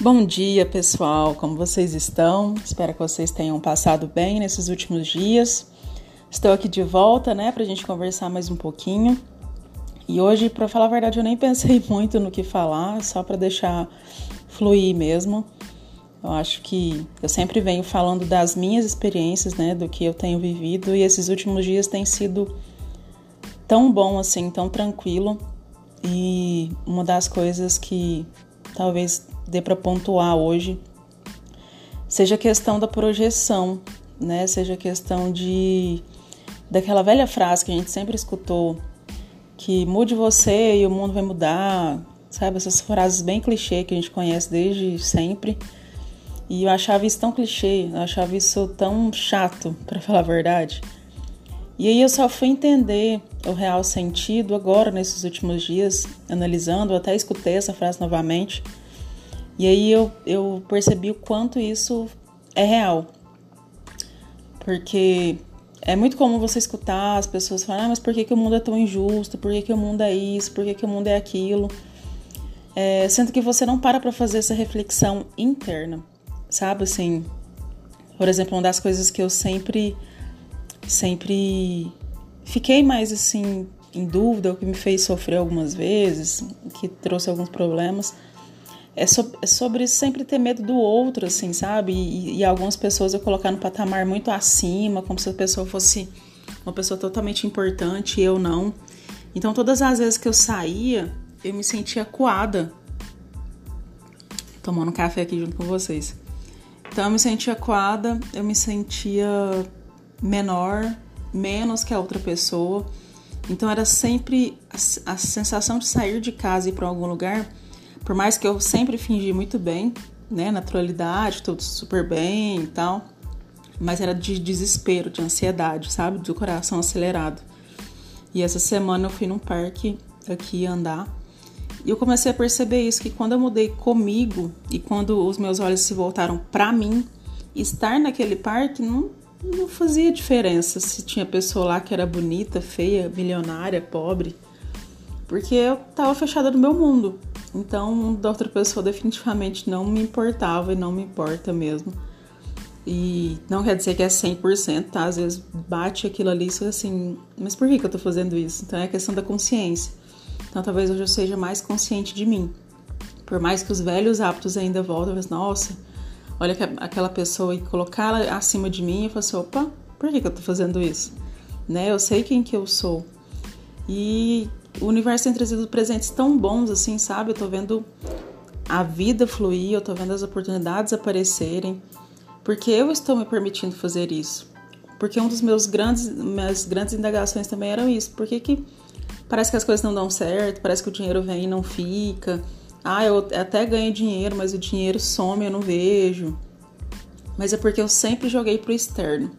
Bom dia, pessoal. Como vocês estão? Espero que vocês tenham passado bem nesses últimos dias. Estou aqui de volta, né, para a gente conversar mais um pouquinho. E hoje, para falar a verdade, eu nem pensei muito no que falar, só para deixar fluir mesmo. Eu acho que eu sempre venho falando das minhas experiências, né, do que eu tenho vivido, e esses últimos dias têm sido tão bom assim, tão tranquilo. E uma das coisas que talvez dê para pontuar hoje seja questão da projeção, né? Seja questão de daquela velha frase que a gente sempre escutou que mude você e o mundo vai mudar, sabe? Essas frases bem clichê que a gente conhece desde sempre. E eu achava isso tão clichê, eu achava isso tão chato, para falar a verdade. E aí eu só fui entender o real sentido agora, nesses últimos dias, analisando, eu até escutei essa frase novamente e aí eu, eu percebi o quanto isso é real. Porque é muito comum você escutar as pessoas falarem, ah, mas por que, que o mundo é tão injusto? Por que, que o mundo é isso? Por que, que o mundo é aquilo? É, sendo que você não para para fazer essa reflexão interna, sabe? Assim, por exemplo, uma das coisas que eu sempre, sempre fiquei mais assim em dúvida, o que me fez sofrer algumas vezes, que trouxe alguns problemas, é, so, é sobre sempre ter medo do outro, assim, sabe? E, e, algumas pessoas eu colocar no patamar muito acima, como se a pessoa fosse uma pessoa totalmente importante e eu não. Então, todas as vezes que eu saía, eu me sentia coada. Tomando café aqui junto com vocês. Então, eu me sentia coada, eu me sentia menor, menos que a outra pessoa. Então, era sempre a, a sensação de sair de casa e ir para algum lugar por mais que eu sempre fingi muito bem, né, naturalidade, tudo super bem e tal, mas era de desespero, de ansiedade, sabe, do coração acelerado. E essa semana eu fui num parque aqui andar e eu comecei a perceber isso que quando eu mudei comigo e quando os meus olhos se voltaram para mim, estar naquele parque não, não fazia diferença se tinha pessoa lá que era bonita, feia, milionária, pobre, porque eu tava fechada no meu mundo. Então, da outra pessoa definitivamente não me importava e não me importa mesmo. E não quer dizer que é 100%, tá? Às vezes bate aquilo ali e assim, mas por que, que eu tô fazendo isso? Então é questão da consciência. Então talvez hoje eu seja mais consciente de mim. Por mais que os velhos hábitos ainda voltem, mas nossa, olha aquela pessoa e colocar ela acima de mim e falar assim, opa, por que, que eu tô fazendo isso? Né? Eu sei quem que eu sou. E o universo tem trazido presentes tão bons assim, sabe? Eu tô vendo a vida fluir, eu tô vendo as oportunidades aparecerem, porque eu estou me permitindo fazer isso. Porque um dos meus grandes, minhas grandes indagações também eram isso. Por que, que parece que as coisas não dão certo, parece que o dinheiro vem e não fica. Ah, eu até ganho dinheiro, mas o dinheiro some, eu não vejo. Mas é porque eu sempre joguei pro externo,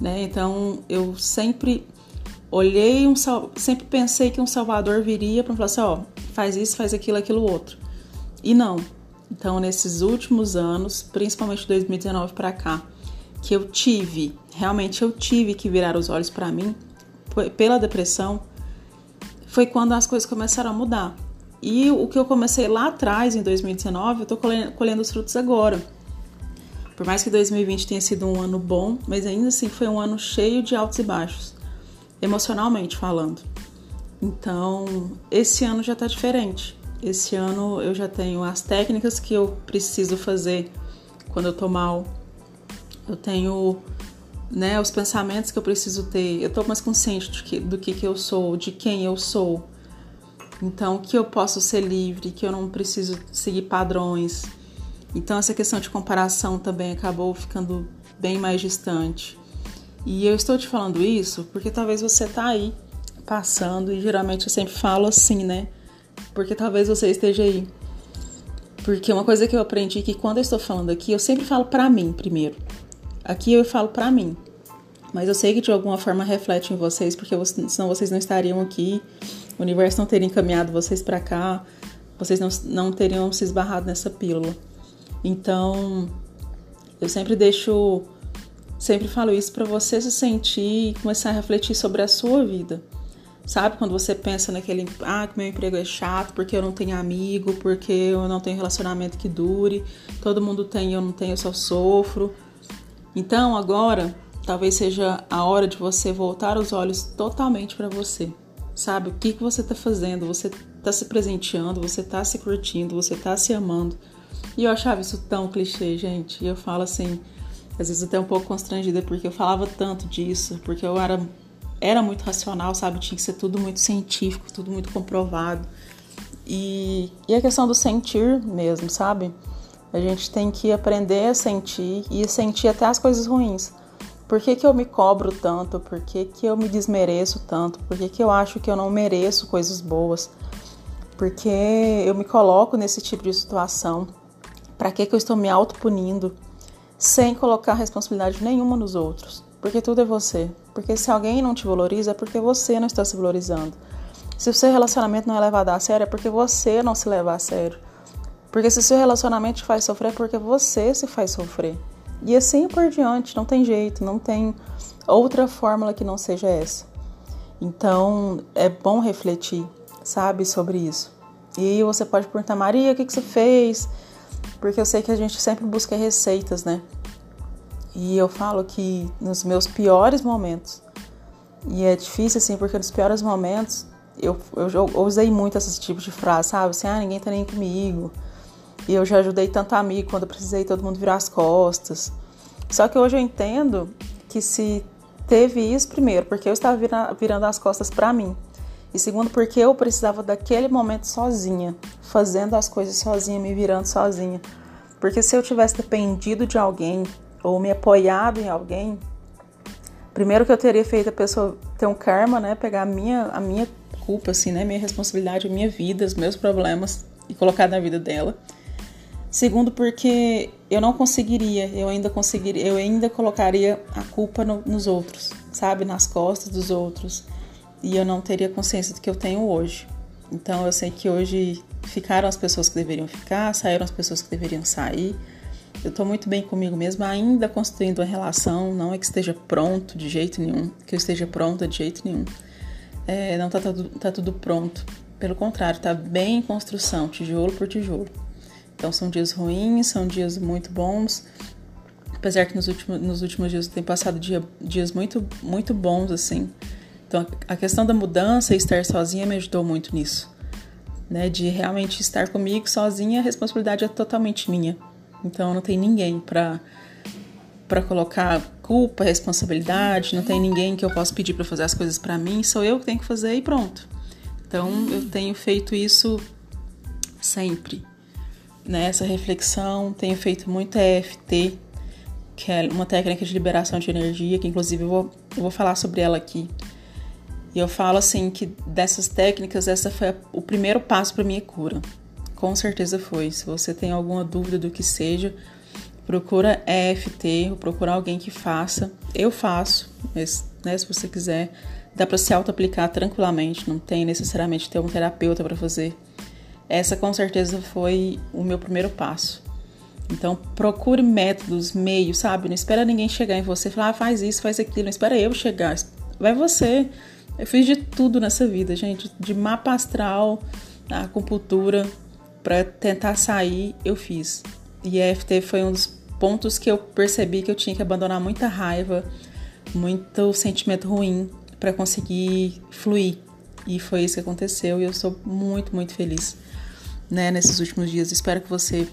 né? Então eu sempre olhei um sempre pensei que um salvador viria para falar assim, ó, faz isso, faz aquilo, aquilo outro. E não. Então, nesses últimos anos, principalmente 2019 para cá, que eu tive, realmente eu tive que virar os olhos para mim pela depressão, foi quando as coisas começaram a mudar. E o que eu comecei lá atrás, em 2019, eu tô colhendo, colhendo os frutos agora. Por mais que 2020 tenha sido um ano bom, mas ainda assim foi um ano cheio de altos e baixos emocionalmente falando. Então, esse ano já tá diferente. Esse ano eu já tenho as técnicas que eu preciso fazer quando eu tô mal. Eu tenho né, os pensamentos que eu preciso ter. Eu tô mais consciente do que, do que, que eu sou, de quem eu sou. Então, que eu posso ser livre, que eu não preciso seguir padrões. Então, essa questão de comparação também acabou ficando bem mais distante. E eu estou te falando isso porque talvez você tá aí passando e geralmente eu sempre falo assim, né? Porque talvez você esteja aí. Porque uma coisa que eu aprendi é que quando eu estou falando aqui, eu sempre falo para mim primeiro. Aqui eu falo para mim. Mas eu sei que de alguma forma reflete em vocês, porque senão vocês não estariam aqui, o universo não teria encaminhado vocês para cá, vocês não, não teriam se esbarrado nessa pílula. Então, eu sempre deixo Sempre falo isso para você se sentir e começar a refletir sobre a sua vida. Sabe quando você pensa naquele, ah, que meu emprego é chato porque eu não tenho amigo, porque eu não tenho relacionamento que dure, todo mundo tem, eu não tenho, eu só sofro. Então agora talvez seja a hora de você voltar os olhos totalmente para você. Sabe o que, que você está fazendo? Você está se presenteando, você está se curtindo, você está se amando. E eu achava isso tão clichê, gente. E eu falo assim, às vezes até um pouco constrangida, porque eu falava tanto disso, porque eu era, era muito racional, sabe? Tinha que ser tudo muito científico, tudo muito comprovado. E, e a questão do sentir mesmo, sabe? A gente tem que aprender a sentir e sentir até as coisas ruins. Por que, que eu me cobro tanto? Por que, que eu me desmereço tanto? Por que, que eu acho que eu não mereço coisas boas? Porque eu me coloco nesse tipo de situação. Para que, que eu estou me autopunindo sem colocar responsabilidade nenhuma nos outros? Porque tudo é você. Porque se alguém não te valoriza, é porque você não está se valorizando. Se o seu relacionamento não é levado a sério, é porque você não se leva a sério. Porque se o seu relacionamento te faz sofrer, é porque você se faz sofrer. E assim por diante, não tem jeito, não tem outra fórmula que não seja essa. Então é bom refletir, sabe, sobre isso. E você pode perguntar, Maria, o que, que você fez? Porque eu sei que a gente sempre busca receitas, né? E eu falo que nos meus piores momentos, e é difícil assim, porque nos piores momentos eu, eu, eu usei muito esse tipo de frase, sabe? Assim, ah, ninguém tá nem comigo. E eu já ajudei tanto amigo quando eu precisei todo mundo virar as costas. Só que hoje eu entendo que se teve isso, primeiro, porque eu estava virando as costas para mim. E segundo, porque eu precisava daquele momento sozinha, fazendo as coisas sozinha, me virando sozinha. Porque se eu tivesse dependido de alguém ou me apoiado em alguém, primeiro que eu teria feito a pessoa ter um karma, né, pegar a minha a minha culpa assim, né, minha responsabilidade, minha vida, os meus problemas e colocar na vida dela. Segundo, porque eu não conseguiria, eu ainda conseguiria, eu ainda colocaria a culpa no, nos outros, sabe, nas costas dos outros, e eu não teria consciência do que eu tenho hoje. Então eu sei que hoje ficaram as pessoas que deveriam ficar, saíram as pessoas que deveriam sair. Eu tô muito bem comigo mesma, ainda construindo uma relação, não é que esteja pronto de jeito nenhum, que eu esteja pronta de jeito nenhum. É, não tá, tá, tá tudo pronto. Pelo contrário, tá bem em construção, tijolo por tijolo. Então são dias ruins, são dias muito bons. Apesar que nos últimos, nos últimos dias tem passado dia, dias muito, muito bons, assim. Então a questão da mudança e estar sozinha me ajudou muito nisso. Né? De realmente estar comigo sozinha, a responsabilidade é totalmente minha. Então não tem ninguém para para colocar culpa, responsabilidade, não tem ninguém que eu possa pedir para fazer as coisas para mim, sou eu que tenho que fazer e pronto. Então eu tenho feito isso sempre nessa reflexão, tenho feito muito EFT, que é uma técnica de liberação de energia, que inclusive eu vou, eu vou falar sobre ela aqui. E eu falo assim que dessas técnicas, essa foi o primeiro passo para minha cura. Com certeza foi. Se você tem alguma dúvida do que seja, procura EFT, ou procura alguém que faça. Eu faço, mas né, se você quiser, dá para se auto-aplicar tranquilamente, não tem necessariamente ter um terapeuta para fazer. Essa com certeza foi o meu primeiro passo. Então, procure métodos, meios, sabe? Não espera ninguém chegar em você e falar, ah, faz isso, faz aquilo. Não espera eu chegar. Vai você. Eu fiz de tudo nessa vida, gente. De mapa astral, acupuntura, para tentar sair, eu fiz. E a EFT foi um dos pontos que eu percebi que eu tinha que abandonar muita raiva, muito sentimento ruim para conseguir fluir. E foi isso que aconteceu e eu sou muito, muito feliz né, nesses últimos dias. Espero que você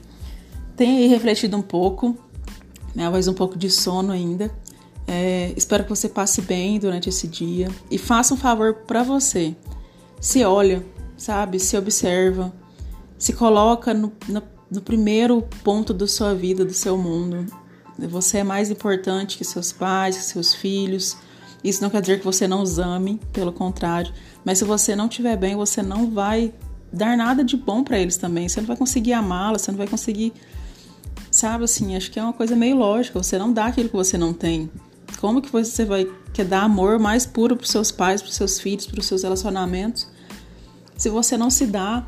tenha aí refletido um pouco, né, voz um pouco de sono ainda. É, espero que você passe bem durante esse dia e faça um favor para você. Se olha, sabe? Se observa, se coloca no, no, no primeiro ponto da sua vida, do seu mundo. Você é mais importante que seus pais, que seus filhos. Isso não quer dizer que você não os ame, pelo contrário. Mas se você não estiver bem, você não vai dar nada de bom para eles também. Você não vai conseguir amá-la, você não vai conseguir. Sabe assim, acho que é uma coisa meio lógica. Você não dá aquilo que você não tem. Como que você vai quer dar amor mais puro para seus pais, para seus filhos, para os seus relacionamentos, se você não se dá?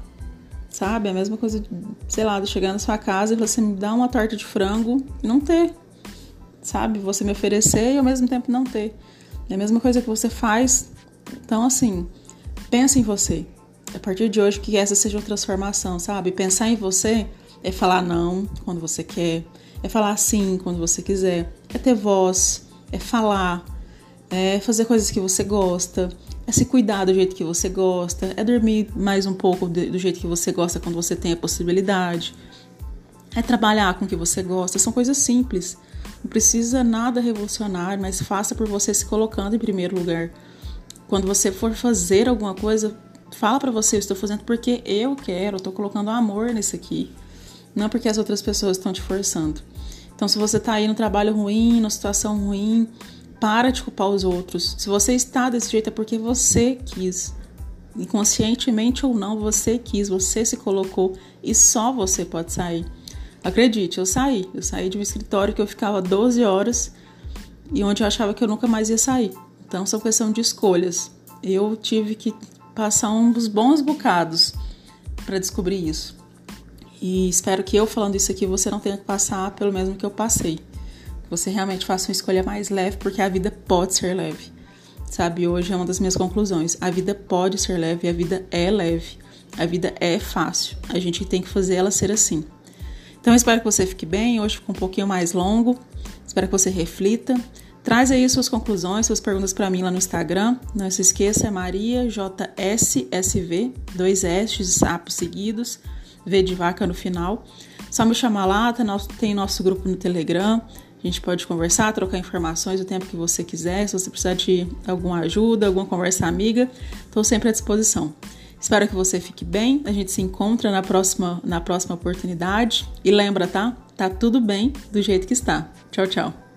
Sabe? A mesma coisa, sei lá, de chegar na sua casa e você me dar uma torta de frango e não ter. Sabe? Você me oferecer e ao mesmo tempo não ter. É a mesma coisa que você faz. Então, assim, Pensa em você. A partir de hoje, que essa seja uma transformação, sabe? Pensar em você é falar não quando você quer, é falar sim quando você quiser, é ter voz, é falar, é fazer coisas que você gosta, é se cuidar do jeito que você gosta, é dormir mais um pouco do jeito que você gosta quando você tem a possibilidade, é trabalhar com o que você gosta. São coisas simples. Não precisa nada revolucionário, mas faça por você se colocando em primeiro lugar. Quando você for fazer alguma coisa, fala para você, estou fazendo porque eu quero, estou colocando amor nisso aqui. Não porque as outras pessoas estão te forçando. Então, se você está aí no trabalho ruim, numa situação ruim, para de culpar os outros. Se você está desse jeito é porque você quis. Inconscientemente ou não, você quis, você se colocou e só você pode sair. Acredite, eu saí. Eu saí de um escritório que eu ficava 12 horas e onde eu achava que eu nunca mais ia sair. Então, são questão de escolhas. Eu tive que passar uns bons bocados para descobrir isso. E espero que eu falando isso aqui você não tenha que passar pelo mesmo que eu passei. Que você realmente faça uma escolha mais leve, porque a vida pode ser leve. Sabe, hoje é uma das minhas conclusões. A vida pode ser leve, a vida é leve. A vida é fácil. A gente tem que fazer ela ser assim. Então, espero que você fique bem. Hoje ficou um pouquinho mais longo. Espero que você reflita. Traz aí suas conclusões, suas perguntas para mim lá no Instagram. Não se esqueça, é Maria JSSV, dois S de sapos seguidos, V de vaca no final. Só me chamar lá, nosso, tem nosso grupo no Telegram. A gente pode conversar, trocar informações o tempo que você quiser. Se você precisar de alguma ajuda, alguma conversa amiga, estou sempre à disposição. Espero que você fique bem. A gente se encontra na próxima, na próxima oportunidade. E lembra, tá? Tá tudo bem do jeito que está. Tchau, tchau.